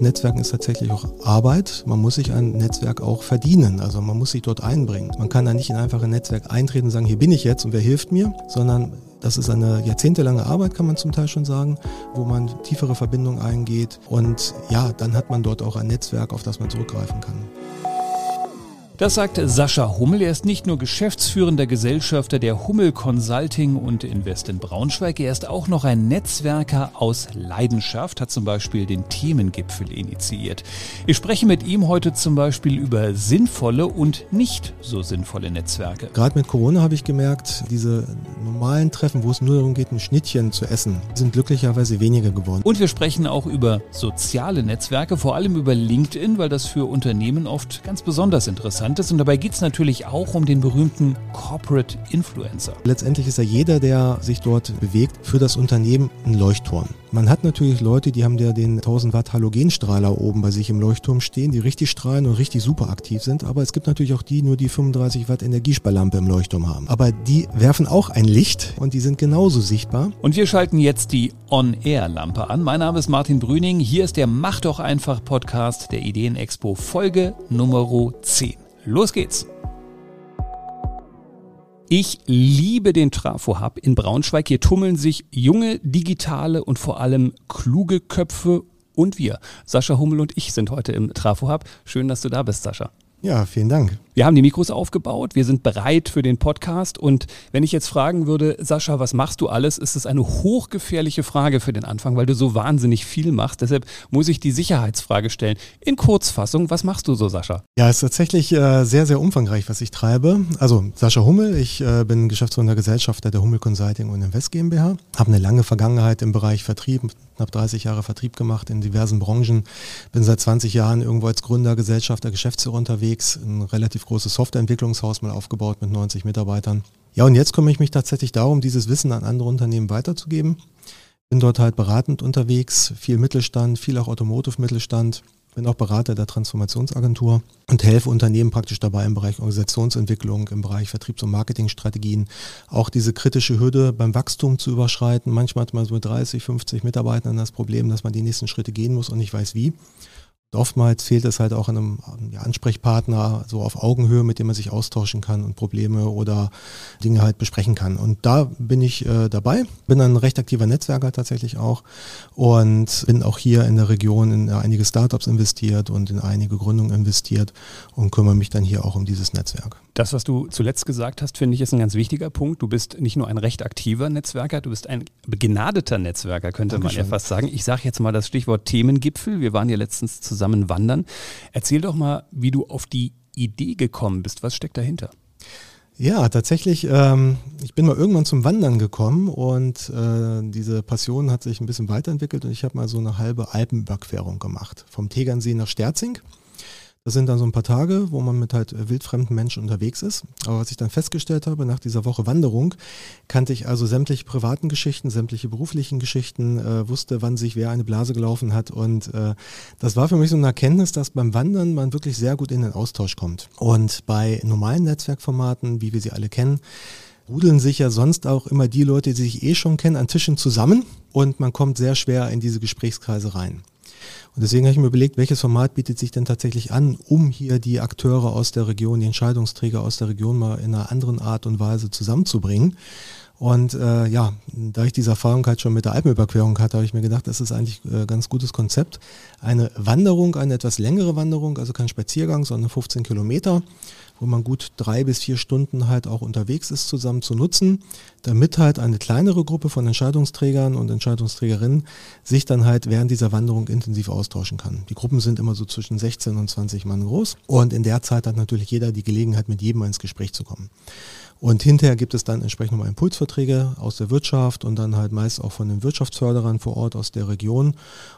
Netzwerken ist tatsächlich auch Arbeit. Man muss sich ein Netzwerk auch verdienen. Also man muss sich dort einbringen. Man kann da nicht in einfach ein Netzwerk eintreten und sagen, hier bin ich jetzt und wer hilft mir, sondern das ist eine jahrzehntelange Arbeit, kann man zum Teil schon sagen, wo man tiefere Verbindungen eingeht. Und ja, dann hat man dort auch ein Netzwerk, auf das man zurückgreifen kann. Das sagt Sascha Hummel. Er ist nicht nur geschäftsführender Gesellschafter der Hummel Consulting und Invest in Braunschweig. Er ist auch noch ein Netzwerker aus Leidenschaft, hat zum Beispiel den Themengipfel initiiert. Ich spreche mit ihm heute zum Beispiel über sinnvolle und nicht so sinnvolle Netzwerke. Gerade mit Corona habe ich gemerkt, diese normalen Treffen, wo es nur darum geht, ein Schnittchen zu essen, sind glücklicherweise weniger geworden. Und wir sprechen auch über soziale Netzwerke, vor allem über LinkedIn, weil das für Unternehmen oft ganz besonders interessant ist. Und dabei geht es natürlich auch um den berühmten Corporate Influencer. Letztendlich ist ja jeder, der sich dort bewegt, für das Unternehmen ein Leuchtturm. Man hat natürlich Leute, die haben ja den 1000 Watt Halogenstrahler oben bei sich im Leuchtturm stehen, die richtig strahlen und richtig super aktiv sind. Aber es gibt natürlich auch die, nur die 35 Watt Energiesparlampe im Leuchtturm haben. Aber die werfen auch ein Licht und die sind genauso sichtbar. Und wir schalten jetzt die On-Air-Lampe an. Mein Name ist Martin Brüning. Hier ist der Mach doch einfach Podcast der Ideenexpo Folge Nummer 10. Los geht's! Ich liebe den Trafo Hub in Braunschweig. Hier tummeln sich junge, digitale und vor allem kluge Köpfe und wir. Sascha Hummel und ich sind heute im Trafo Hub. Schön, dass du da bist, Sascha. Ja, vielen Dank. Wir haben die Mikros aufgebaut, wir sind bereit für den Podcast und wenn ich jetzt fragen würde, Sascha, was machst du alles, ist es eine hochgefährliche Frage für den Anfang, weil du so wahnsinnig viel machst. Deshalb muss ich die Sicherheitsfrage stellen. In Kurzfassung, was machst du so, Sascha? Ja, es ist tatsächlich äh, sehr, sehr umfangreich, was ich treibe. Also Sascha Hummel, ich äh, bin Geschäftsführer Gesellschafter der Hummel Consulting und Invest GmbH, habe eine lange Vergangenheit im Bereich Vertrieb, habe 30 Jahre Vertrieb gemacht in diversen Branchen, bin seit 20 Jahren irgendwo als Gründer, Gesellschafter, Geschäftsführer unterwegs, ein relativ großes Softwareentwicklungshaus mal aufgebaut mit 90 Mitarbeitern. Ja, und jetzt kümmere ich mich tatsächlich darum, dieses Wissen an andere Unternehmen weiterzugeben. Bin dort halt beratend unterwegs, viel Mittelstand, viel auch Automotive-Mittelstand. Bin auch Berater der Transformationsagentur und helfe Unternehmen praktisch dabei im Bereich Organisationsentwicklung, im Bereich Vertriebs- und Marketingstrategien, auch diese kritische Hürde beim Wachstum zu überschreiten. Manchmal hat man so mit 30, 50 Mitarbeitern das Problem, dass man die nächsten Schritte gehen muss und nicht weiß wie. Oftmals fehlt es halt auch an einem ja, Ansprechpartner so auf Augenhöhe, mit dem man sich austauschen kann und Probleme oder Dinge halt besprechen kann. Und da bin ich äh, dabei, bin ein recht aktiver Netzwerker tatsächlich auch und bin auch hier in der Region in einige Startups investiert und in einige Gründungen investiert und kümmere mich dann hier auch um dieses Netzwerk. Das, was du zuletzt gesagt hast, finde ich, ist ein ganz wichtiger Punkt. Du bist nicht nur ein recht aktiver Netzwerker, du bist ein begnadeter Netzwerker, könnte Dankeschön. man ja fast sagen. Ich sage jetzt mal das Stichwort Themengipfel. Wir waren ja letztens zusammen wandern. Erzähl doch mal, wie du auf die Idee gekommen bist. Was steckt dahinter? Ja, tatsächlich. Ähm, ich bin mal irgendwann zum Wandern gekommen und äh, diese Passion hat sich ein bisschen weiterentwickelt und ich habe mal so eine halbe Alpenüberquerung gemacht. Vom Tegernsee nach Sterzing. Das sind dann so ein paar Tage, wo man mit halt äh, wildfremden Menschen unterwegs ist. Aber was ich dann festgestellt habe, nach dieser Woche Wanderung, kannte ich also sämtliche privaten Geschichten, sämtliche beruflichen Geschichten, äh, wusste, wann sich wer eine Blase gelaufen hat. Und äh, das war für mich so eine Erkenntnis, dass beim Wandern man wirklich sehr gut in den Austausch kommt. Und bei normalen Netzwerkformaten, wie wir sie alle kennen, rudeln sich ja sonst auch immer die Leute, die sich eh schon kennen, an Tischen zusammen und man kommt sehr schwer in diese Gesprächskreise rein. Und deswegen habe ich mir überlegt, welches Format bietet sich denn tatsächlich an, um hier die Akteure aus der Region, die Entscheidungsträger aus der Region mal in einer anderen Art und Weise zusammenzubringen. Und äh, ja, da ich diese Erfahrung halt schon mit der Alpenüberquerung hatte, habe ich mir gedacht, das ist eigentlich ein äh, ganz gutes Konzept. Eine Wanderung, eine etwas längere Wanderung, also kein Spaziergang, sondern 15 Kilometer wo man gut drei bis vier Stunden halt auch unterwegs ist, zusammen zu nutzen, damit halt eine kleinere Gruppe von Entscheidungsträgern und Entscheidungsträgerinnen sich dann halt während dieser Wanderung intensiv austauschen kann. Die Gruppen sind immer so zwischen 16 und 20 Mann groß und in der Zeit hat natürlich jeder die Gelegenheit, mit jedem ins Gespräch zu kommen. Und hinterher gibt es dann entsprechend nochmal Impulsverträge aus der Wirtschaft und dann halt meist auch von den Wirtschaftsförderern vor Ort aus der Region.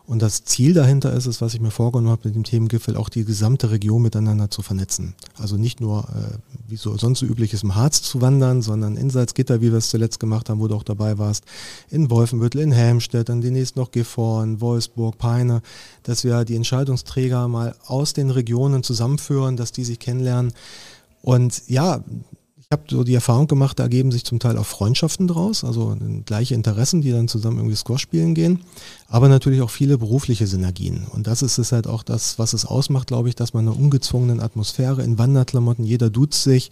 Und das Ziel dahinter ist es, was ich mir vorgenommen habe mit dem Themengipfel, auch die gesamte Region miteinander zu vernetzen. Also nicht nur, äh, wie so sonst so üblich ist, im Harz zu wandern, sondern in Salzgitter, wie wir es zuletzt gemacht haben, wo du auch dabei warst, in Wolfenbüttel, in Helmstedt, dann demnächst noch Gifhorn, Wolfsburg, Peine, dass wir die Entscheidungsträger mal aus den Regionen zusammenführen, dass die sich kennenlernen. Und ja, habe so die Erfahrung gemacht, da ergeben sich zum Teil auch Freundschaften draus, also gleiche Interessen, die dann zusammen irgendwie Squash spielen gehen, aber natürlich auch viele berufliche Synergien. Und das ist es halt auch das, was es ausmacht, glaube ich, dass man in einer ungezwungenen Atmosphäre in Wanderklamotten, jeder duzt sich,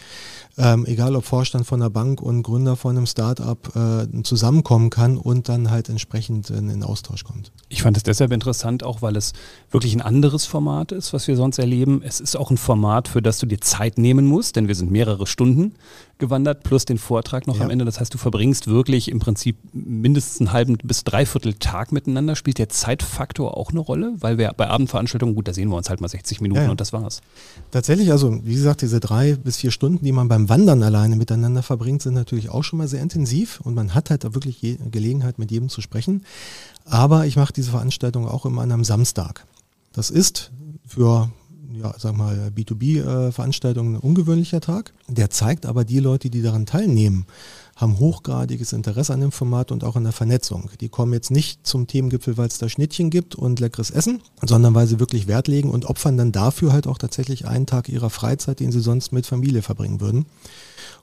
ähm, egal ob Vorstand von einer Bank und Gründer von einem Startup, äh, zusammenkommen kann und dann halt entsprechend in den Austausch kommt. Ich fand es deshalb interessant, auch weil es wirklich ein anderes Format ist, was wir sonst erleben. Es ist auch ein Format, für das du dir Zeit nehmen musst, denn wir sind mehrere Stunden gewandert, plus den Vortrag noch ja. am Ende. Das heißt, du verbringst wirklich im Prinzip mindestens einen halben bis dreiviertel Tag miteinander. Spielt der Zeitfaktor auch eine Rolle? Weil wir bei Abendveranstaltungen, gut, da sehen wir uns halt mal 60 Minuten ja, und das war's. Tatsächlich, also wie gesagt, diese drei bis vier Stunden, die man beim Wandern alleine miteinander verbringt, sind natürlich auch schon mal sehr intensiv und man hat halt da wirklich Gelegenheit, mit jedem zu sprechen. Aber ich mache diese Veranstaltung auch immer an einem Samstag. Das ist für ja, sag mal, B2B-Veranstaltung ein ungewöhnlicher Tag. Der zeigt aber die Leute, die daran teilnehmen, haben hochgradiges Interesse an dem Format und auch an der Vernetzung. Die kommen jetzt nicht zum Themengipfel, weil es da Schnittchen gibt und leckeres Essen, sondern weil sie wirklich Wert legen und opfern dann dafür halt auch tatsächlich einen Tag ihrer Freizeit, den sie sonst mit Familie verbringen würden.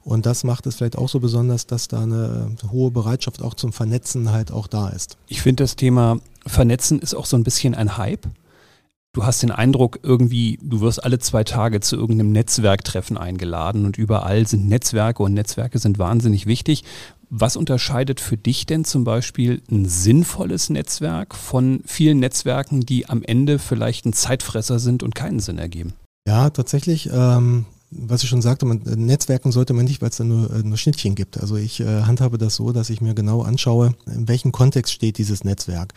Und das macht es vielleicht auch so besonders, dass da eine hohe Bereitschaft auch zum Vernetzen halt auch da ist. Ich finde das Thema Vernetzen ist auch so ein bisschen ein Hype du hast den Eindruck, irgendwie, du wirst alle zwei Tage zu irgendeinem Netzwerktreffen eingeladen und überall sind Netzwerke und Netzwerke sind wahnsinnig wichtig. Was unterscheidet für dich denn zum Beispiel ein sinnvolles Netzwerk von vielen Netzwerken, die am Ende vielleicht ein Zeitfresser sind und keinen Sinn ergeben? Ja, tatsächlich. Ähm, was ich schon sagte, man, äh, Netzwerken sollte man nicht, weil es da nur, äh, nur Schnittchen gibt. Also ich äh, handhabe das so, dass ich mir genau anschaue, in welchem Kontext steht dieses Netzwerk.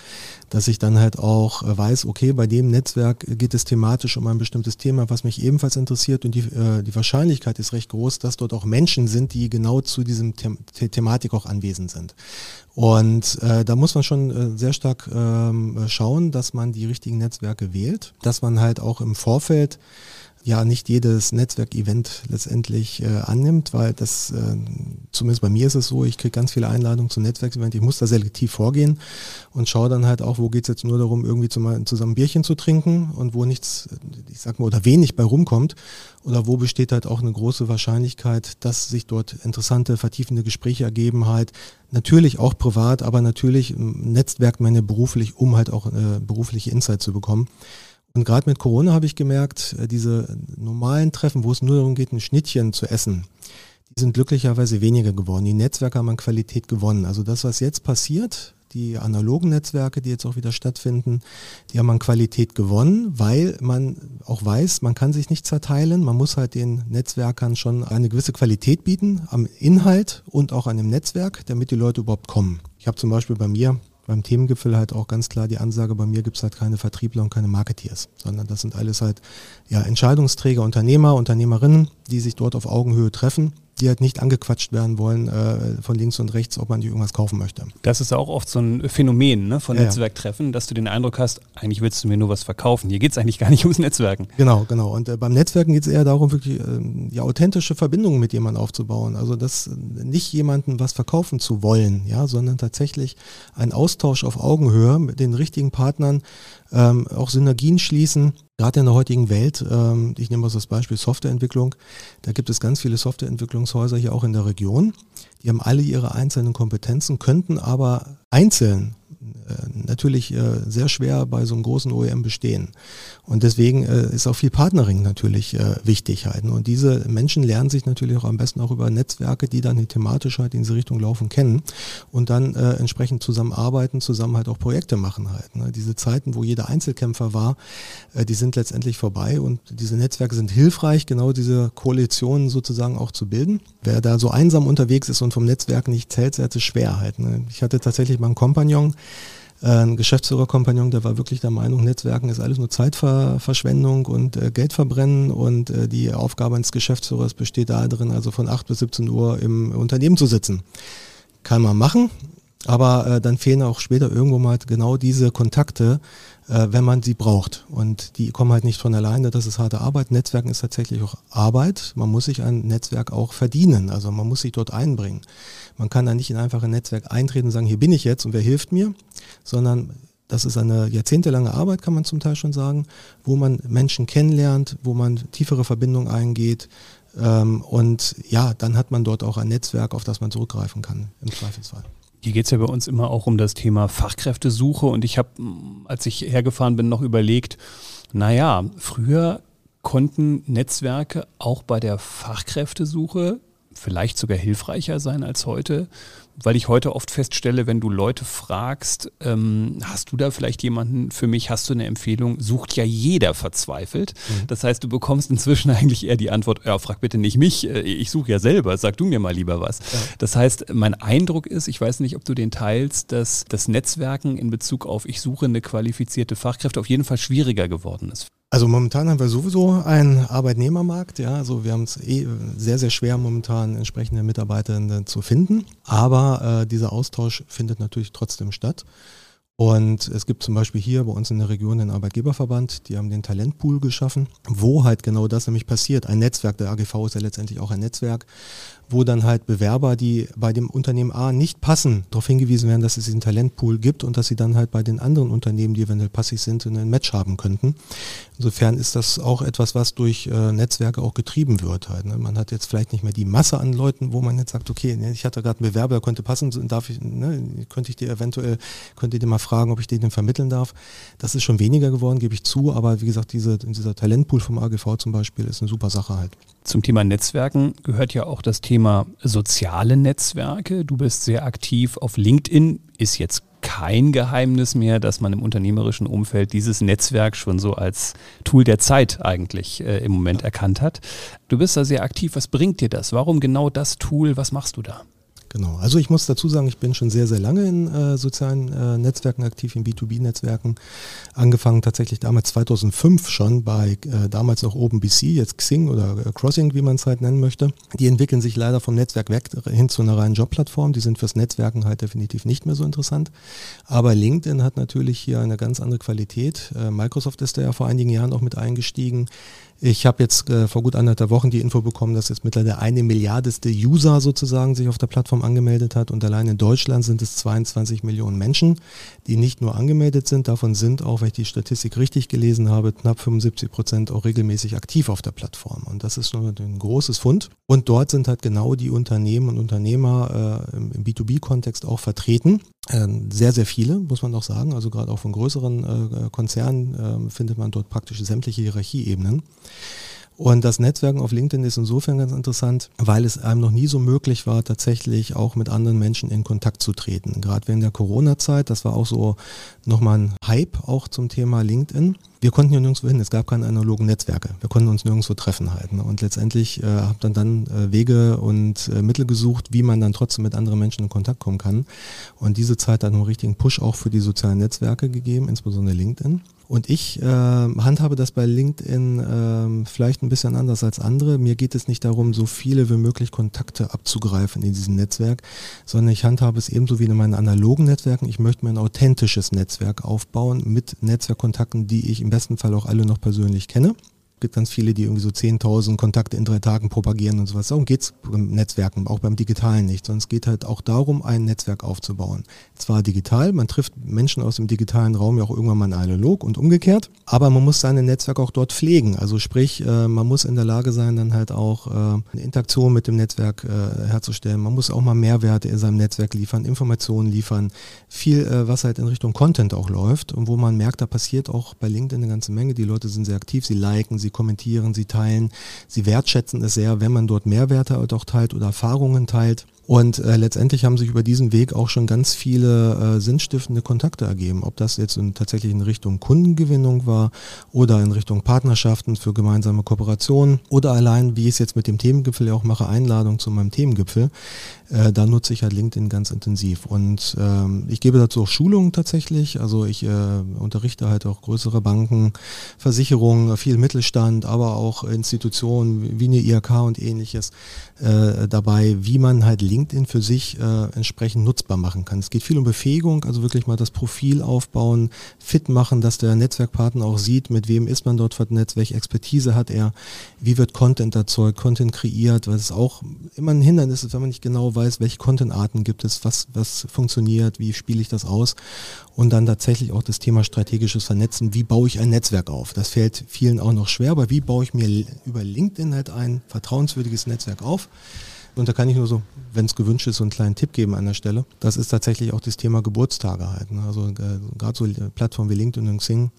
Dass ich dann halt auch äh, weiß, okay, bei dem Netzwerk geht es thematisch um ein bestimmtes Thema, was mich ebenfalls interessiert und die, äh, die Wahrscheinlichkeit ist recht groß, dass dort auch Menschen sind, die genau zu diesem The Thematik auch anwesend sind. Und äh, da muss man schon äh, sehr stark ähm, schauen, dass man die richtigen Netzwerke wählt, dass man halt auch im Vorfeld ja nicht jedes Netzwerkevent letztendlich äh, annimmt, weil das, äh, zumindest bei mir ist es so, ich kriege ganz viele Einladungen zum Netzwerkevent, ich muss da selektiv vorgehen und schaue dann halt auch, wo geht es jetzt nur darum, irgendwie zum, zusammen Bierchen zu trinken und wo nichts, ich sag mal, oder wenig bei rumkommt oder wo besteht halt auch eine große Wahrscheinlichkeit, dass sich dort interessante, vertiefende Gespräche ergeben halt, natürlich auch privat, aber natürlich netzwerkt man ja beruflich, um halt auch äh, berufliche Insight zu bekommen. Und gerade mit Corona habe ich gemerkt, äh, diese normalen Treffen, wo es nur darum geht, ein Schnittchen zu essen, die sind glücklicherweise weniger geworden. Die Netzwerke haben an Qualität gewonnen. Also das, was jetzt passiert, die analogen Netzwerke, die jetzt auch wieder stattfinden, die haben an Qualität gewonnen, weil man auch weiß, man kann sich nicht zerteilen. Man muss halt den Netzwerkern schon eine gewisse Qualität bieten am Inhalt und auch an dem Netzwerk, damit die Leute überhaupt kommen. Ich habe zum Beispiel bei mir beim Themengipfel halt auch ganz klar die Ansage, bei mir gibt es halt keine Vertriebler und keine Marketeers, sondern das sind alles halt ja, Entscheidungsträger, Unternehmer, Unternehmerinnen, die sich dort auf Augenhöhe treffen die halt nicht angequatscht werden wollen äh, von links und rechts, ob man die irgendwas kaufen möchte. Das ist auch oft so ein Phänomen ne, von ja, Netzwerktreffen, dass du den Eindruck hast, eigentlich willst du mir nur was verkaufen. Hier geht es eigentlich gar nicht ums Netzwerken. Genau, genau. Und äh, beim Netzwerken geht es eher darum, wirklich äh, ja, authentische Verbindungen mit jemandem aufzubauen. Also das nicht jemandem was verkaufen zu wollen, ja, sondern tatsächlich ein Austausch auf Augenhöhe mit den richtigen Partnern, ähm, auch Synergien schließen Gerade in der heutigen Welt, ähm, ich nehme mal das Beispiel Softwareentwicklung, da gibt es ganz viele Softwareentwicklungshäuser hier auch in der Region. Die haben alle ihre einzelnen Kompetenzen, könnten aber einzeln natürlich äh, sehr schwer bei so einem großen OEM bestehen. Und deswegen äh, ist auch viel Partnering natürlich wichtig halt. Und diese Menschen lernen sich natürlich auch am besten auch über Netzwerke, die dann die thematisch halt in diese Richtung laufen, kennen und dann entsprechend zusammenarbeiten, zusammen halt auch Projekte machen halt. Ne? Diese Zeiten, wo jeder Einzelkämpfer war, die sind letztendlich vorbei und diese Netzwerke sind hilfreich, genau diese Koalitionen sozusagen auch zu bilden. Wer da so einsam unterwegs ist und vom Netzwerk nicht zählt, der hat es schwer halt. Ne? Ich hatte tatsächlich mal einen Kompagnon, äh, ein Geschäftsführerkompagnon, der war wirklich der Meinung, Netzwerken ist alles nur Zeitverschwendung und äh, Geld verbrennen und äh, die Aufgabe eines Geschäftsführers besteht darin, also von 8 bis 17 Uhr im Unternehmen zu sitzen. Kann man machen, aber äh, dann fehlen auch später irgendwo mal genau diese Kontakte, äh, wenn man sie braucht. Und die kommen halt nicht von alleine, das ist harte Arbeit. Netzwerken ist tatsächlich auch Arbeit. Man muss sich ein Netzwerk auch verdienen, also man muss sich dort einbringen. Man kann da nicht in einfach ein Netzwerk eintreten und sagen, hier bin ich jetzt und wer hilft mir, sondern das ist eine jahrzehntelange Arbeit, kann man zum Teil schon sagen, wo man Menschen kennenlernt, wo man tiefere Verbindungen eingeht, Ähm, und ja, dann hat man dort auch ein Netzwerk, auf das man zurückgreifen kann, im Zweifelsfall. Hier geht es ja bei uns immer auch um das Thema Fachkräftesuche. Und ich habe, als ich hergefahren bin, noch überlegt, naja, früher konnten Netzwerke auch bei der Fachkräftesuche vielleicht sogar hilfreicher sein als heute, weil ich heute oft feststelle, wenn du Leute fragst, ähm, hast du da vielleicht jemanden für mich, hast du eine Empfehlung, sucht ja jeder verzweifelt. Mhm. Das heißt, du bekommst inzwischen eigentlich eher die Antwort, ja, frag bitte nicht mich, äh, ich suche ja selber, sag du mir mal lieber was. Ja. Das heißt, mein Eindruck ist, ich weiß nicht, ob du den teilst, dass das Netzwerken in Bezug auf ich suche eine qualifizierte Fachkräfte auf jeden Fall schwieriger geworden ist. Also momentan haben wir sowieso einen Arbeitnehmermarkt, ja, also wir haben es eh sehr, sehr schwer momentan entsprechende Mitarbeitende zu finden, aber äh, dieser Austausch findet natürlich trotzdem statt. Und es gibt zum Beispiel hier bei uns in der Region den Arbeitgeberverband, die haben den Talentpool geschaffen, wo halt genau das nämlich passiert. Ein Netzwerk, der AGV ist ja letztendlich auch ein Netzwerk, wo dann halt Bewerber, die bei dem Unternehmen A nicht passen, darauf hingewiesen werden, dass es diesen Talentpool gibt und dass sie dann halt bei den anderen Unternehmen, die eventuell passig sind, ein Match haben könnten. Insofern ist das auch etwas, was durch äh, Netzwerke auch getrieben wird. Halt, ne? Man hat jetzt vielleicht nicht mehr die Masse an Leuten, wo man jetzt sagt, okay, ne, ich hatte gerade einen Bewerber, der könnte passen, darf ich, ne, könnte ich dir eventuell, könnte ich dir mal fragen, ob ich den vermitteln darf. Das ist schon weniger geworden, gebe ich zu, aber wie gesagt, diese, dieser Talentpool vom AGV zum Beispiel ist eine super Sache halt. Zum Thema Netzwerken gehört ja auch das Thema soziale Netzwerke. Du bist sehr aktiv auf LinkedIn, ist jetzt kein Geheimnis mehr, dass man im unternehmerischen Umfeld dieses Netzwerk schon so als Tool der Zeit eigentlich äh, im Moment erkannt hat. Du bist da sehr aktiv. Was bringt dir das? Warum genau das Tool? Was machst du da? Genau, also ich muss dazu sagen, ich bin schon sehr, sehr lange in äh, sozialen äh, Netzwerken aktiv, in B2B-Netzwerken. Angefangen tatsächlich damals 2005 schon bei äh, damals noch OpenBC, jetzt Xing oder äh, Crossing, wie man es halt nennen möchte. Die entwickeln sich leider vom Netzwerk weg hin zu einer reinen Jobplattform. Die sind fürs Netzwerken halt definitiv nicht mehr so interessant. Aber LinkedIn hat natürlich hier eine ganz andere Qualität. Äh, Microsoft ist da ja vor einigen Jahren auch mit eingestiegen. Ich habe jetzt äh, vor gut anderthalb Wochen die Info bekommen, dass jetzt mittlerweile eine Milliardeste User sozusagen sich auf der Plattform angemeldet hat und allein in Deutschland sind es 22 Millionen Menschen, die nicht nur angemeldet sind, davon sind auch, wenn ich die Statistik richtig gelesen habe, knapp 75 Prozent auch regelmäßig aktiv auf der Plattform und das ist schon ein großes Fund und dort sind halt genau die Unternehmen und Unternehmer äh, im, im B2B-Kontext auch vertreten. Äh, sehr, sehr viele, muss man auch sagen. Also gerade auch von größeren äh, Konzernen äh, findet man dort praktisch sämtliche Hierarchieebenen. Und das Netzwerken auf LinkedIn ist insofern ganz interessant, weil es einem noch nie so möglich war, tatsächlich auch mit anderen Menschen in Kontakt zu treten. Gerade während der Corona-Zeit, das war auch so nochmal ein Hype auch zum Thema LinkedIn. Wir konnten ja nirgendwo hin, es gab keine analogen Netzwerke. Wir konnten uns nirgendwo treffen halt. Ne? Und letztendlich äh, habe dann dann äh, Wege und äh, Mittel gesucht, wie man dann trotzdem mit anderen Menschen in Kontakt kommen kann. Und diese Zeit hat einen richtigen Push auch für die sozialen Netzwerke gegeben, insbesondere LinkedIn. Und ich äh, handhabe das bei LinkedIn äh, vielleicht ein bisschen anders als andere. Mir geht es nicht darum, so viele wie möglich Kontakte abzugreifen in diesem Netzwerk, sondern ich handhabe es ebenso wie in meinen analogen Netzwerken. Ich möchte mir ein authentisches Netzwerk aufbauen mit Netzwerkkontakten, die ich im besten Fall auch alle noch persönlich kenne gibt ganz viele, die irgendwie so 10.000 Kontakte in drei Tagen propagieren und sowas. Darum geht es beim Netzwerken, auch beim Digitalen nicht, sondern es geht halt auch darum, ein Netzwerk aufzubauen. Zwar digital, man trifft Menschen aus dem digitalen Raum ja auch irgendwann mal analog und umgekehrt, aber man muss seine Netzwerk auch dort pflegen. Also sprich, äh, man muss in der Lage sein, dann halt auch äh, eine Interaktion mit dem Netzwerk äh, herzustellen. Man muss auch mal Mehrwerte in seinem Netzwerk liefern, Informationen liefern, viel, was halt in Richtung Content auch läuft und wo man merkt, da passiert auch bei LinkedIn eine ganze Menge. Die Leute sind sehr aktiv, sie liken, sie sie kommentieren, sie teilen, sie wertschätzen es sehr, wenn man dort Mehrwerte auch teilt oder Erfahrungen teilt. Und äh, letztendlich haben sich über diesen Weg auch schon ganz viele äh, sinnstiftende Kontakte ergeben. Ob das jetzt in, tatsächlich in Richtung Kundengewinnung war oder in Richtung Partnerschaften für gemeinsame Kooperationen oder allein, wie ich es jetzt mit dem Themengipfel ja auch mache, Einladung zu meinem Themengipfel. Äh, da nutze ich halt LinkedIn ganz intensiv. Und ähm, ich gebe dazu auch Schulungen tatsächlich. Also ich äh, unterrichte halt auch größere Banken, Versicherungen, viel Mittelstand, aber auch Institutionen wie eine IHK und ähnliches äh, dabei, wie man halt LinkedIn LinkedIn für sich äh, entsprechend nutzbar machen kann. Es geht viel um Befähigung, also wirklich mal das Profil aufbauen, fit machen, dass der Netzwerkpartner auch sieht, mit wem ist man dort vernetzt, welche Expertise hat er, wie wird Content erzeugt, Content kreiert, weil es auch immer ein Hindernis ist, wenn man nicht genau weiß, welche Contentarten gibt es, was, was funktioniert, wie spiele ich das aus und dann tatsächlich auch das Thema strategisches Vernetzen, wie baue ich ein Netzwerk auf. Das fällt vielen auch noch schwer, aber wie baue ich mir über LinkedIn halt ein vertrauenswürdiges Netzwerk auf? Und da kann ich nur so, wenn es gewünscht ist, so einen kleinen Tipp geben an der Stelle. Das ist tatsächlich auch das Thema Geburtstage halt. Ne? Also äh, gerade so Plattformen wie LinkedIn und Xing,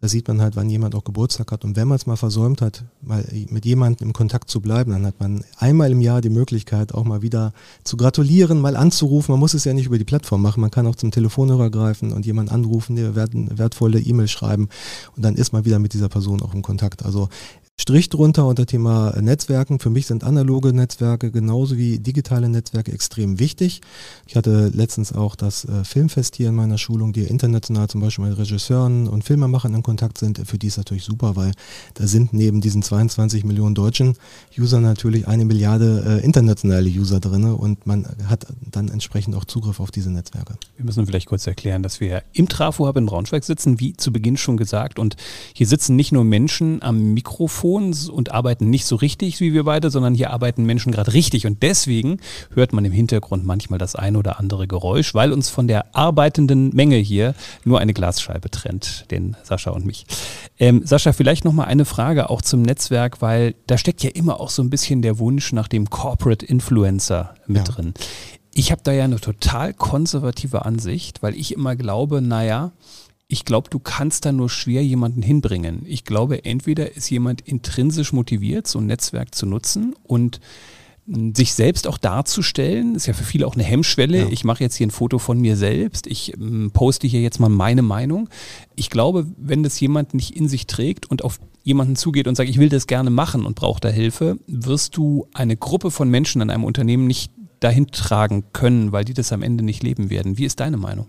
da sieht man halt, wann jemand auch Geburtstag hat. Und wenn man es mal versäumt hat, mal mit jemandem im Kontakt zu bleiben, dann hat man einmal im Jahr die Möglichkeit, auch mal wieder zu gratulieren, mal anzurufen. Man muss es ja nicht über die Plattform machen. Man kann auch zum Telefonhörer greifen und jemanden anrufen, der wertvolle E-Mail schreiben. Und dann ist man wieder mit dieser Person auch im Kontakt. Also Strich drunter unter Thema Netzwerken. Für mich sind analoge Netzwerke genauso wie digitale Netzwerke extrem wichtig. Ich hatte letztens auch das äh, Filmfest hier in meiner Schulung, die international zum Beispiel mit Regisseuren und Filmemachern in Kontakt sind. Für die ist natürlich super, weil da sind neben diesen 22 Millionen deutschen User natürlich eine Milliarde äh, internationale User drin und man hat dann entsprechend auch Zugriff auf diese Netzwerke. Wir müssen vielleicht kurz erklären, dass wir im Trafo-Hub in Braunschweig sitzen, wie zu Beginn schon gesagt. Und hier sitzen nicht nur Menschen am Mikrofon, Mikrofons und arbeiten nicht so richtig wie wir beide, sondern hier arbeiten Menschen gerade richtig. Und deswegen hört man im Hintergrund manchmal das ein oder andere Geräusch, weil uns von der arbeitenden Menge hier nur eine Glasscheibe trennt, den Sascha und mich. Ähm, Sascha, vielleicht nochmal eine Frage auch zum Netzwerk, weil da steckt ja immer auch so ein bisschen der Wunsch nach dem Corporate Influencer mit ja. drin. Ich habe da ja eine total konservative Ansicht, weil ich immer glaube, naja, ich glaube, du kannst da nur schwer jemanden hinbringen. Ich glaube, entweder ist jemand intrinsisch motiviert, so ein Netzwerk zu nutzen und sich selbst auch darzustellen, ist ja für viele auch eine Hemmschwelle. Ja. Ich mache jetzt hier ein Foto von mir selbst, ich ähm, poste hier jetzt mal meine Meinung. Ich glaube, wenn das jemand nicht in sich trägt und auf jemanden zugeht und sagt, ich will das gerne machen und brauche da Hilfe, wirst du eine Gruppe von Menschen an einem Unternehmen nicht dahin tragen können, weil die das am Ende nicht leben werden. Wie ist deine Meinung?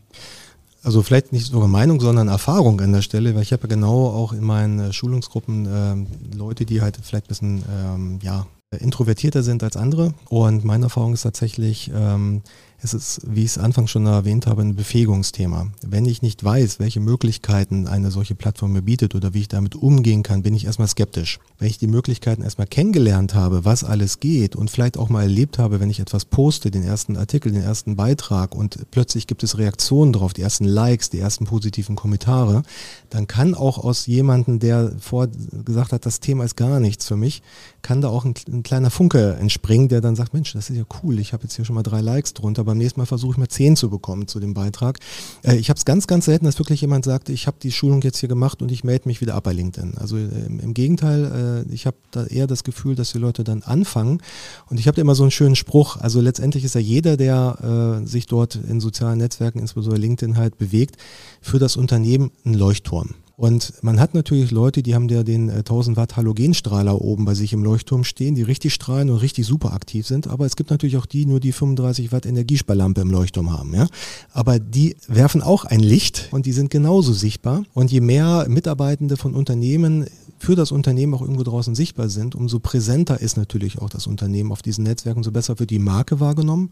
Also vielleicht nicht sogar Meinung, sondern Erfahrung an der Stelle, weil ich habe ja genau auch in meinen äh, Schulungsgruppen äh, Leute, die halt vielleicht ein bisschen ähm, ja, introvertierter sind als andere. Und meine Erfahrung ist tatsächlich, ähm, es ist, wie ich es anfangs schon erwähnt habe, ein Befähigungsthema. Wenn ich nicht weiß, welche Möglichkeiten eine solche Plattform mir bietet oder wie ich damit umgehen kann, bin ich erstmal skeptisch. Wenn ich die Möglichkeiten erstmal kennengelernt habe, was alles geht und vielleicht auch mal erlebt habe, wenn ich etwas poste, den ersten Artikel, den ersten Beitrag und plötzlich gibt es Reaktionen drauf, die ersten Likes, die ersten positiven Kommentare, dann kann auch aus jemandem, der vor gesagt hat, das Thema ist gar nichts für mich, kann da auch ein, ein kleiner Funke entspringen, der dann sagt, Mensch, das ist ja cool, ich habe jetzt hier schon mal drei Likes drunter, beim nächsten Mal versuche ich mal zehn zu bekommen zu dem Beitrag. Äh, ich habe es ganz, ganz selten, dass wirklich jemand sagt, ich habe die Schulung jetzt hier gemacht und ich melde mich wieder ab bei LinkedIn. Also äh, im Gegenteil, äh, ich habe da eher das Gefühl, dass die Leute dann anfangen. Und ich habe da immer so einen schönen Spruch. Also letztendlich ist ja jeder, der äh, sich dort in sozialen Netzwerken, insbesondere LinkedIn halt bewegt, für das Unternehmen ein Leuchtturm. Und man hat natürlich Leute, die haben ja den äh, 1000 Watt Halogenstrahler oben bei sich im Leuchtturm stehen, die richtig strahlen und richtig super aktiv sind. Aber es gibt natürlich auch die, nur die 35 Watt Energiesparlampe im Leuchtturm haben. Ja? Aber die werfen auch ein Licht und die sind genauso sichtbar. Und je mehr Mitarbeitende von Unternehmen für das Unternehmen auch irgendwo draußen sichtbar sind, umso präsenter ist natürlich auch das Unternehmen auf diesen Netzwerken, umso besser wird die Marke wahrgenommen.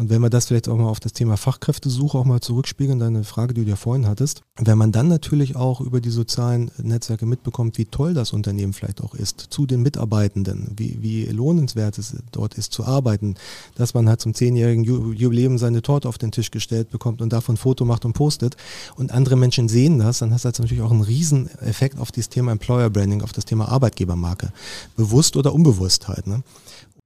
Und wenn wir das vielleicht auch mal auf das Thema Fachkräftesuche auch mal zurückspiegeln, deine Frage, die du ja vorhin hattest, wenn man dann natürlich auch über die sozialen Netzwerke mitbekommt, wie toll das Unternehmen vielleicht auch ist, zu den Mitarbeitenden, wie, wie lohnenswert es dort ist zu arbeiten, dass man halt zum zehnjährigen Jubiläum seine Torte auf den Tisch gestellt bekommt und davon ein Foto macht und postet und andere Menschen sehen das, dann hast du halt natürlich auch einen riesen Effekt auf das Thema Employer Branding, auf das Thema Arbeitgebermarke. Bewusst oder unbewusst halt. Ne?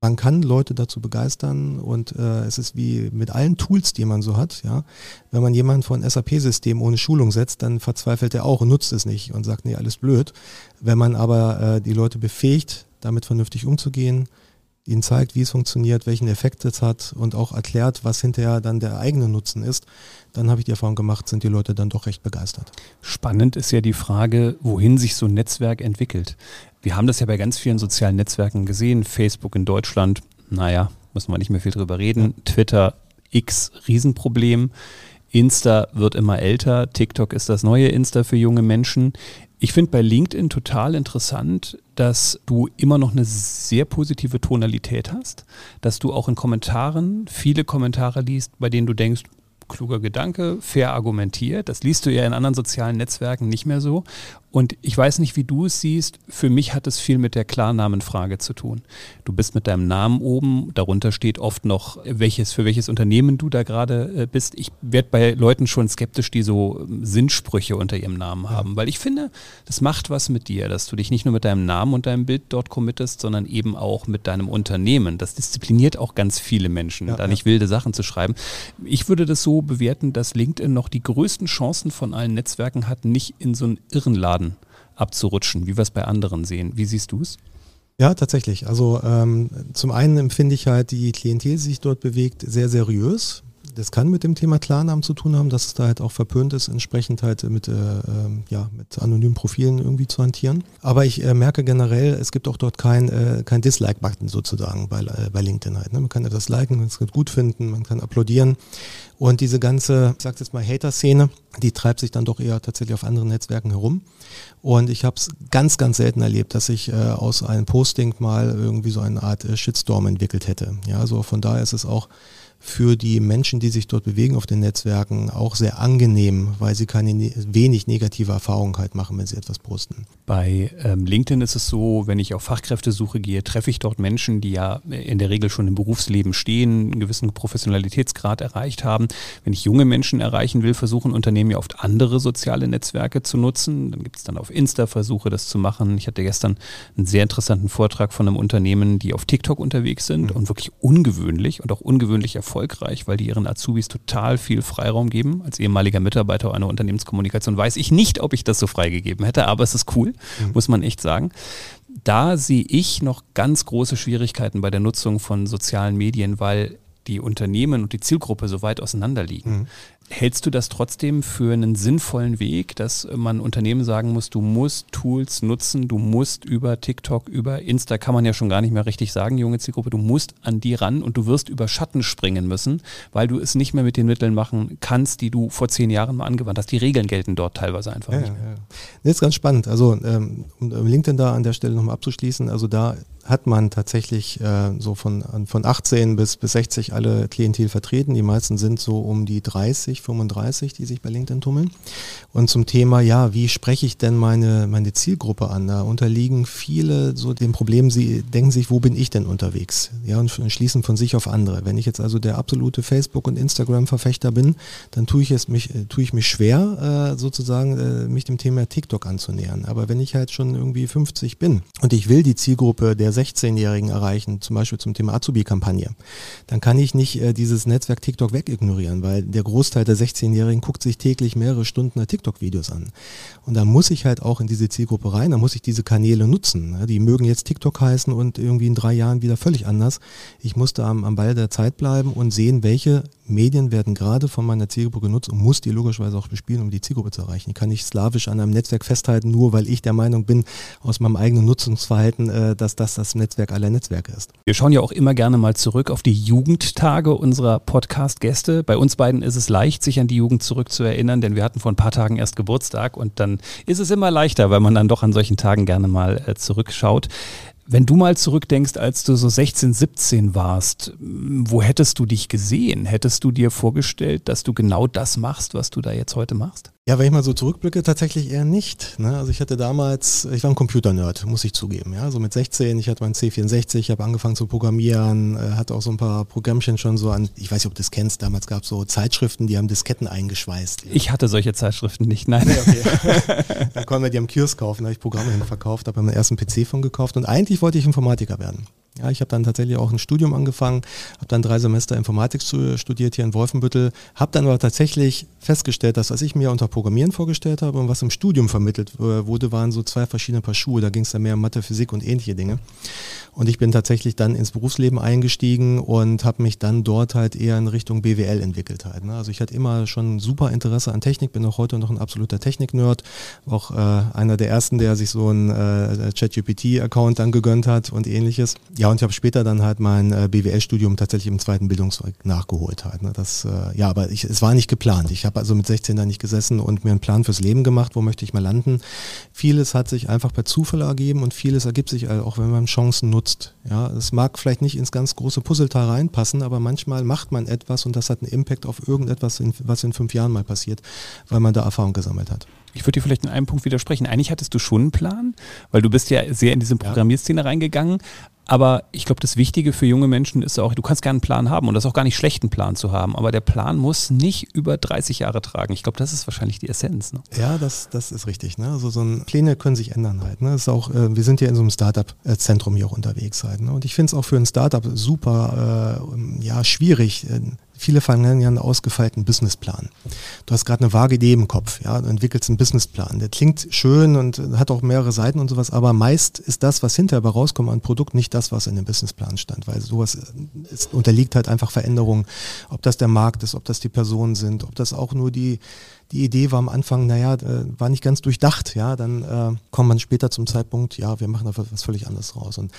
Man kann Leute dazu begeistern und äh, es ist wie mit allen Tools, die man so hat. Ja, wenn man jemanden von SAP-System ohne Schulung setzt, dann verzweifelt er auch und nutzt es nicht und sagt, nee, alles blöd. Wenn man aber äh, die Leute befähigt, damit vernünftig umzugehen, ihnen zeigt, wie es funktioniert, welchen Effekt es hat und auch erklärt, was hinterher dann der eigene Nutzen ist, dann habe ich die Erfahrung gemacht, sind die Leute dann doch recht begeistert. Spannend ist ja die Frage, wohin sich so ein Netzwerk entwickelt. Wir haben das ja bei ganz vielen sozialen Netzwerken gesehen. Facebook in Deutschland, naja, müssen wir nicht mehr viel drüber reden. Twitter, X, Riesenproblem. Insta wird immer älter, TikTok ist das neue Insta für junge Menschen. Ich finde bei LinkedIn total interessant, dass du immer noch eine sehr positive Tonalität hast, dass du auch in Kommentaren viele Kommentare liest, bei denen du denkst, kluger Gedanke, fair argumentiert. Das liest du ja in anderen sozialen Netzwerken nicht mehr so. Und ich weiß nicht, wie du es siehst. Für mich hat es viel mit der Klarnamenfrage zu tun. Du bist mit deinem Namen oben. Darunter steht oft noch, welches, für welches Unternehmen du da gerade äh, bist. Ich werde bei Leuten schon skeptisch, die so ähm, Sinnsprüche unter ihrem Namen haben, weil ich finde, das macht was mit dir, dass du dich nicht nur mit deinem Namen und deinem Bild dort committest, sondern eben auch mit deinem Unternehmen. Das diszipliniert auch ganz viele Menschen, ja, da nicht wilde Sachen zu schreiben. Ich würde das so bewerten, dass LinkedIn noch die größten Chancen von allen Netzwerken hat, nicht in so einen Irrenladen abzurutschen, wie wir es bei anderen sehen. Wie siehst du es? Ja, tatsächlich. Also ähm, zum einen empfinde ich halt die Klientel, die sich dort bewegt, sehr seriös. Das kann mit dem Thema Klarnamen zu tun haben, dass es da halt auch verpönt ist, entsprechend halt mit, äh, ähm, ja, mit anonymen Profilen irgendwie zu hantieren. Aber ich äh, merke generell, es gibt auch dort kein, äh, kein Dislike-Button sozusagen bei, äh, bei LinkedIn halt. Ne? Man kann etwas liken, man kann es gut finden, man kann applaudieren. Und diese ganze, ich sag jetzt mal Hater-Szene, die treibt sich dann doch eher tatsächlich auf anderen Netzwerken herum. Und ich habe es ganz, ganz selten erlebt, dass ich äh, aus einem Posting mal irgendwie so eine Art äh, Shitstorm entwickelt hätte. Ja, so von daher ist es auch für die Menschen, die sich dort bewegen auf den Netzwerken, auch sehr angenehm, weil sie keine ne wenig negative Erfahrungen halt machen, wenn sie etwas posten. Bei ähm, LinkedIn ist es so, wenn ich auf Fachkräftesuche gehe, treffe ich dort Menschen, die ja in der Regel schon im Berufsleben stehen, einen gewissen Professionalitätsgrad erreicht haben. Wenn ich junge Menschen erreichen will, versuchen Unternehmen ja oft andere soziale Netzwerke zu nutzen. Dann gibt es dann auf Insta Versuche, das zu machen. Ich hatte gestern einen sehr interessanten Vortrag von einem Unternehmen, die auf TikTok unterwegs sind mhm. und wirklich ungewöhnlich und auch ungewöhnlich erfolgreich erfolgreich, weil die ihren Azubis total viel Freiraum geben. Als ehemaliger Mitarbeiter einer Unternehmenskommunikation weiß ich nicht, ob ich das so freigegeben hätte, aber es ist cool, mhm. muss man echt sagen. Da sehe ich noch ganz große Schwierigkeiten bei der Nutzung von sozialen Medien, weil die Unternehmen und die Zielgruppe so weit auseinander liegen. Mhm. Hältst du das trotzdem für einen sinnvollen Weg, dass man Unternehmen sagen muss, du musst Tools nutzen, du musst über TikTok, über Insta, kann man ja schon gar nicht mehr richtig sagen, junge Zielgruppe, du musst an die ran und du wirst über Schatten springen müssen, weil du es nicht mehr mit den Mitteln machen kannst, die du vor zehn Jahren mal angewandt hast. Die Regeln gelten dort teilweise einfach ja, nicht mehr. Ja. Das ist ganz spannend. Also ähm, um LinkedIn da an der Stelle nochmal abzuschließen, also da hat man tatsächlich äh, so von, von 18 bis, bis 60 alle Klientel vertreten. Die meisten sind so um die 30, 35, die sich bei LinkedIn tummeln. Und zum Thema, ja, wie spreche ich denn meine, meine Zielgruppe an? Da unterliegen viele so dem Problem, sie denken sich, wo bin ich denn unterwegs? Ja, und schließen von sich auf andere. Wenn ich jetzt also der absolute Facebook- und Instagram-Verfechter bin, dann tue ich es mich, äh, tue ich mich schwer, äh, sozusagen, äh, mich dem Thema TikTok anzunähern. Aber wenn ich halt schon irgendwie 50 bin und ich will die Zielgruppe der 16-Jährigen erreichen, zum Beispiel zum Thema Azubi-Kampagne, dann kann ich nicht äh, dieses Netzwerk TikTok wegignorieren, weil der Großteil der 16-Jährigen guckt sich täglich mehrere Stunden TikTok-Videos an. Und da muss ich halt auch in diese Zielgruppe rein, da muss ich diese Kanäle nutzen. Die mögen jetzt TikTok heißen und irgendwie in drei Jahren wieder völlig anders. Ich muss da am, am Ball der Zeit bleiben und sehen, welche Medien werden gerade von meiner Zielgruppe genutzt und muss die logischerweise auch bespielen, um die Zielgruppe zu erreichen. Ich kann nicht slawisch an einem Netzwerk festhalten, nur weil ich der Meinung bin, aus meinem eigenen Nutzungsverhalten, äh, dass das das Netzwerk aller Netzwerke ist. Wir schauen ja auch immer gerne mal zurück auf die Jugendtage unserer Podcast-Gäste. Bei uns beiden ist es leicht, sich an die Jugend zurückzuerinnern, denn wir hatten vor ein paar Tagen erst Geburtstag und dann ist es immer leichter, weil man dann doch an solchen Tagen gerne mal äh, zurückschaut. Wenn du mal zurückdenkst, als du so 16, 17 warst, wo hättest du dich gesehen? Hättest du dir vorgestellt, dass du genau das machst, was du da jetzt heute machst? Ja, wenn ich mal so zurückblicke, tatsächlich eher nicht. Ne? Also ich hatte damals, ich war ein Computer-Nerd, muss ich zugeben. Ja, so mit 16, ich hatte meinen C64, ich habe angefangen zu programmieren, äh, hatte auch so ein paar Programmchen schon so an, ich weiß nicht, ob du das kennst, damals gab es so Zeitschriften, die haben Disketten eingeschweißt. Ja. Ich hatte solche Zeitschriften nicht, nein. Nee, okay. Dann konnten wir die am Kiosk kaufen, da habe ich Programme hin verkauft, habe meinen ersten PC von gekauft und eigentlich wollte ich Informatiker werden. Ja, ich habe dann tatsächlich auch ein Studium angefangen, habe dann drei Semester Informatik studiert hier in Wolfenbüttel, habe dann aber tatsächlich festgestellt, dass was ich mir unter Programmieren vorgestellt habe und was im Studium vermittelt äh, wurde, waren so zwei verschiedene Paar Schuhe. Da ging es dann mehr um Mathe, Physik und ähnliche Dinge. Und ich bin tatsächlich dann ins Berufsleben eingestiegen und habe mich dann dort halt eher in Richtung BWL entwickelt halt. Ne? Also ich hatte immer schon super Interesse an Technik, bin auch heute noch ein absoluter Technik-Nerd. Auch äh, einer der ersten, der sich so einen äh, ChatGPT-Account dann gegönnt hat und ähnliches. Ja, Ja, und ich habe später dann halt mein äh, BWL-Studium tatsächlich im zweiten Bildungsweg nachgeholt halt. Ne? Das, äh, ja, aber ich, es war nicht geplant. Ich habe also mit 16 da nicht gesessen und mir einen Plan fürs Leben gemacht, wo möchte ich mal landen. Vieles hat sich einfach per Zufall ergeben und vieles ergibt sich auch, wenn man Chancen nutzt. Ja, es mag vielleicht nicht ins ganz große Puzzleteil reinpassen, aber manchmal macht man etwas und das hat einen Impact auf irgendetwas, was in fünf Jahren mal passiert, weil man da Erfahrung gesammelt hat. Ich würde dir vielleicht in einem Punkt widersprechen. Eigentlich hattest du schon einen Plan, weil du bist ja sehr in diese Programmierszene reingegangen. Aber ich glaube, das Wichtige für junge Menschen ist auch, du kannst gerne einen Plan haben und das ist auch gar nicht schlecht, einen Plan zu haben, aber der Plan muss nicht über 30 Jahre tragen. Ich glaube, das ist wahrscheinlich die Essenz. Ne? Ja, das, das ist richtig. Ne? Also so ein, Pläne können sich ändern halt. Ne? Ist auch, äh, wir sind ja in so einem Startup-Zentrum hier auch unterwegs halt. Ne? Und ich finde es auch für ein Startup super äh, ja, schwierig, Viele fangen ja einen ausgefeilten Businessplan. Du hast gerade eine vage Idee im Kopf, ja, du entwickelst einen Businessplan. Der klingt schön und hat auch mehrere Seiten und sowas, aber meist ist das, was hinterher rauskommt an Produkt, nicht das, was in dem Businessplan stand, weil sowas ist, unterliegt halt einfach Veränderungen. Ob das der Markt ist, ob das die Personen sind, ob das auch nur die, die Idee war am Anfang, naja, äh, war nicht ganz durchdacht, ja, dann äh, kommt man später zum Zeitpunkt, ja, wir machen da was völlig anderes raus. Und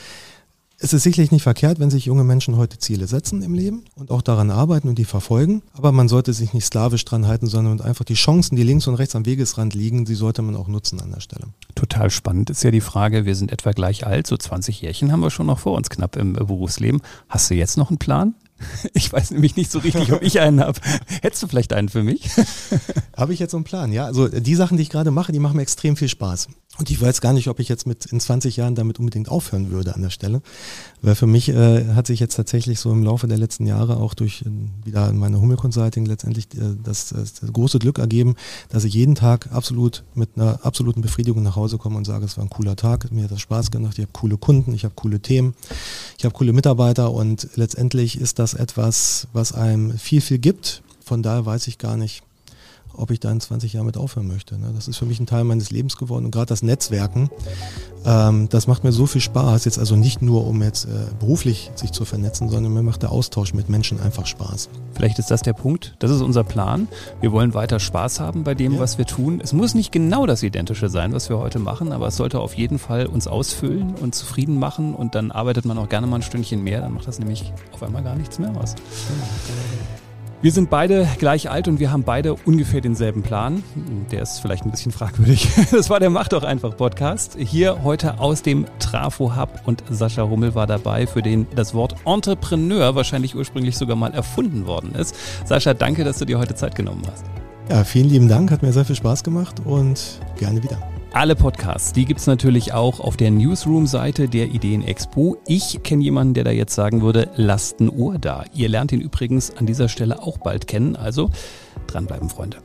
es ist sicherlich nicht verkehrt, wenn sich junge Menschen heute Ziele setzen im Leben und auch daran arbeiten und die verfolgen. Aber man sollte sich nicht sklavisch dran halten, sondern einfach die Chancen, die links und rechts am Wegesrand liegen, die sollte man auch nutzen an der Stelle. Total spannend ist ja die Frage, wir sind etwa gleich alt, so 20 Jährchen haben wir schon noch vor uns knapp im Berufsleben. Hast du jetzt noch einen Plan? Ich weiß nämlich nicht so richtig, ob ich einen habe. Hättest du vielleicht einen für mich? habe ich jetzt so einen Plan, ja. Also die Sachen, die ich gerade mache, die machen mir extrem viel Spaß. Und ich weiß gar nicht, ob ich jetzt mit in 20 Jahren damit unbedingt aufhören würde an der Stelle. Weil für mich äh, hat sich jetzt tatsächlich so im Laufe der letzten Jahre auch durch äh, wieder meine Hummel Consulting letztendlich äh, das, das, große Glück ergeben, dass ich jeden Tag absolut mit einer absoluten Befriedigung nach Hause komme und sage, es war ein cooler Tag, mir hat das Spaß gemacht, ich habe coole Kunden, ich habe coole Themen, ich habe coole Mitarbeiter und letztendlich ist das etwas, was einem viel, viel gibt. Von daher weiß ich gar nicht, ob ich da in 20 Jahren mit aufhören möchte. Ne? Das ist für mich ein Teil meines Lebens geworden und gerade das Netzwerken, ähm, das macht mir so viel Spaß. Jetzt also nicht nur, um jetzt äh, beruflich sich zu vernetzen, sondern mir macht der Austausch mit Menschen einfach Spaß. Vielleicht ist das der Punkt. Das ist unser Plan. Wir wollen weiter Spaß haben bei dem, ja. was wir tun. Es muss nicht genau das Identische sein, was wir heute machen, aber es sollte auf jeden Fall uns ausfüllen und zufrieden machen und dann arbeitet man auch gerne mal ein Stündchen mehr. Dann macht das nämlich auf einmal gar nichts mehr aus. Ja. Wir sind beide gleich alt und wir haben beide ungefähr denselben Plan. Der ist vielleicht ein bisschen fragwürdig. Das war der Mach doch einfach Podcast. Hier heute aus dem Trafo Hub und Sascha Hummel war dabei, für den das Wort Entrepreneur wahrscheinlich ursprünglich sogar mal erfunden worden ist. Sascha, danke, dass du dir heute Zeit genommen hast. Ja, vielen lieben Dank, hat mir sehr viel Spaß gemacht und gerne wieder. Alle Podcasts, die gibt es natürlich auch auf der Newsroom-Seite der Ideen Expo. Ich kenne jemanden, der da jetzt sagen würde, lasst ein Ohr da. Ihr lernt ihn übrigens an dieser Stelle auch bald kennen, also dranbleiben, Freunde.